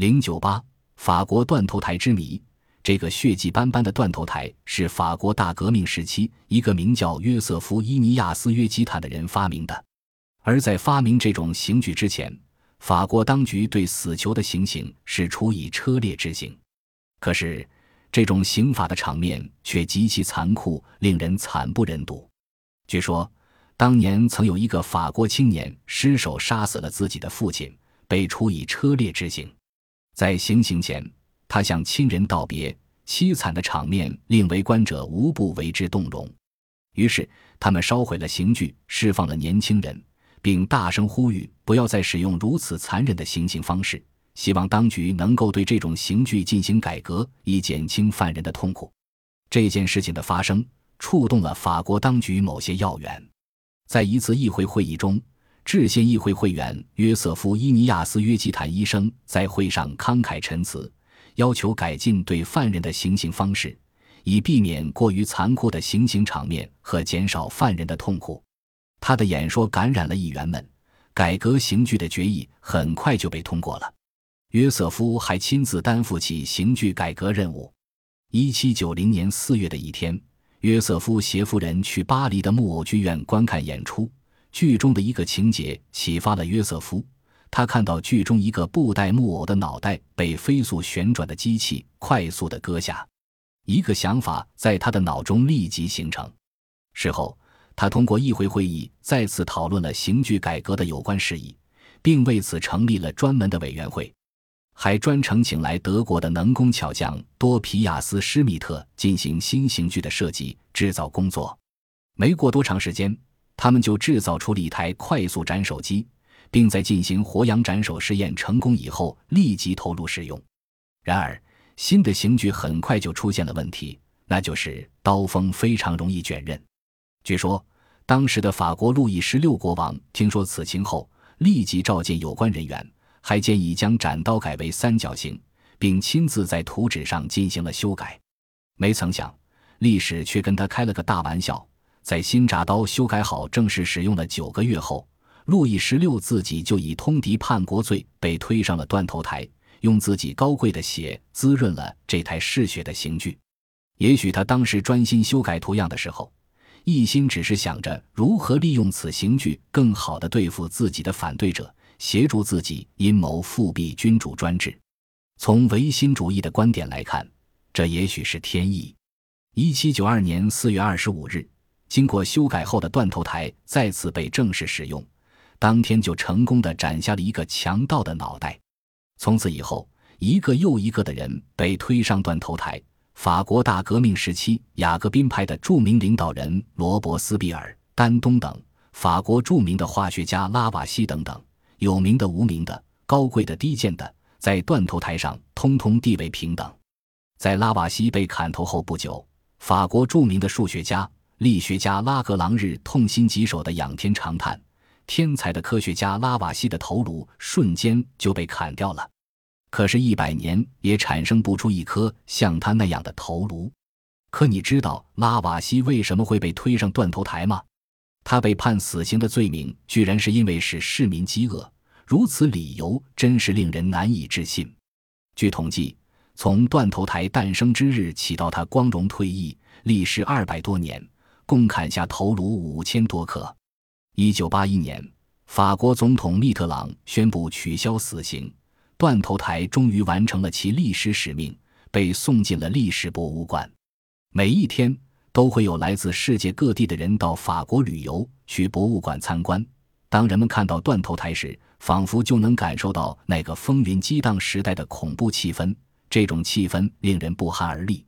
零九八，法国断头台之谜。这个血迹斑斑的断头台是法国大革命时期一个名叫约瑟夫·伊尼亚斯·约基坦的人发明的。而在发明这种刑具之前，法国当局对死囚的行刑是处以车裂之刑。可是，这种刑法的场面却极其残酷，令人惨不忍睹。据说，当年曾有一个法国青年失手杀死了自己的父亲，被处以车裂之刑。在行刑前，他向亲人道别，凄惨的场面令围观者无不为之动容。于是，他们烧毁了刑具，释放了年轻人，并大声呼吁不要再使用如此残忍的行刑方式。希望当局能够对这种刑具进行改革，以减轻犯人的痛苦。这件事情的发生触动了法国当局某些要员。在一次议会会议中，制宪议会会员约瑟夫·伊尼亚斯·约基坦医生在会上慷慨陈词，要求改进对犯人的行刑方式，以避免过于残酷的行刑场面和减少犯人的痛苦。他的演说感染了议员们，改革刑具的决议很快就被通过了。约瑟夫还亲自担负起刑具改革任务。一七九零年四月的一天，约瑟夫携夫人去巴黎的木偶剧院观看演出。剧中的一个情节启发了约瑟夫，他看到剧中一个布袋木偶的脑袋被飞速旋转的机器快速地割下，一个想法在他的脑中立即形成。事后，他通过议会会议再次讨论了刑具改革的有关事宜，并为此成立了专门的委员会。还专程请来德国的能工巧匠多皮亚斯·施密特进行新刑具的设计制造工作。没过多长时间，他们就制造出了一台快速斩首机，并在进行活羊斩首试验成功以后立即投入使用。然而，新的刑具很快就出现了问题，那就是刀锋非常容易卷刃。据说，当时的法国路易十六国王听说此情后，立即召见有关人员。还建议将斩刀改为三角形，并亲自在图纸上进行了修改。没曾想，历史却跟他开了个大玩笑。在新铡刀修改好、正式使用了九个月后，路易十六自己就以通敌叛国罪被推上了断头台，用自己高贵的血滋润了这台嗜血的刑具。也许他当时专心修改图样的时候，一心只是想着如何利用此刑具更好地对付自己的反对者。协助自己阴谋复辟君主专制，从唯心主义的观点来看，这也许是天意。一七九二年四月二十五日，经过修改后的断头台再次被正式使用，当天就成功的斩下了一个强盗的脑袋。从此以后，一个又一个的人被推上断头台。法国大革命时期，雅各宾派的著名领导人罗伯斯庇尔、丹东等，法国著名的化学家拉瓦锡等等。有名的、无名的、高贵的、低贱的，在断头台上通通地位平等。在拉瓦锡被砍头后不久，法国著名的数学家、力学家拉格朗日痛心疾首的仰天长叹：天才的科学家拉瓦锡的头颅瞬间就被砍掉了。可是，一百年也产生不出一颗像他那样的头颅。可你知道拉瓦锡为什么会被推上断头台吗？他被判死刑的罪名，居然是因为使市民饥饿。如此理由，真是令人难以置信。据统计，从断头台诞生之日起到他光荣退役，历时二百多年，共砍下头颅五千多颗。一九八一年，法国总统密特朗宣布取消死刑，断头台终于完成了其历史使命，被送进了历史博物馆。每一天。都会有来自世界各地的人到法国旅游，去博物馆参观。当人们看到断头台时，仿佛就能感受到那个风云激荡时代的恐怖气氛。这种气氛令人不寒而栗。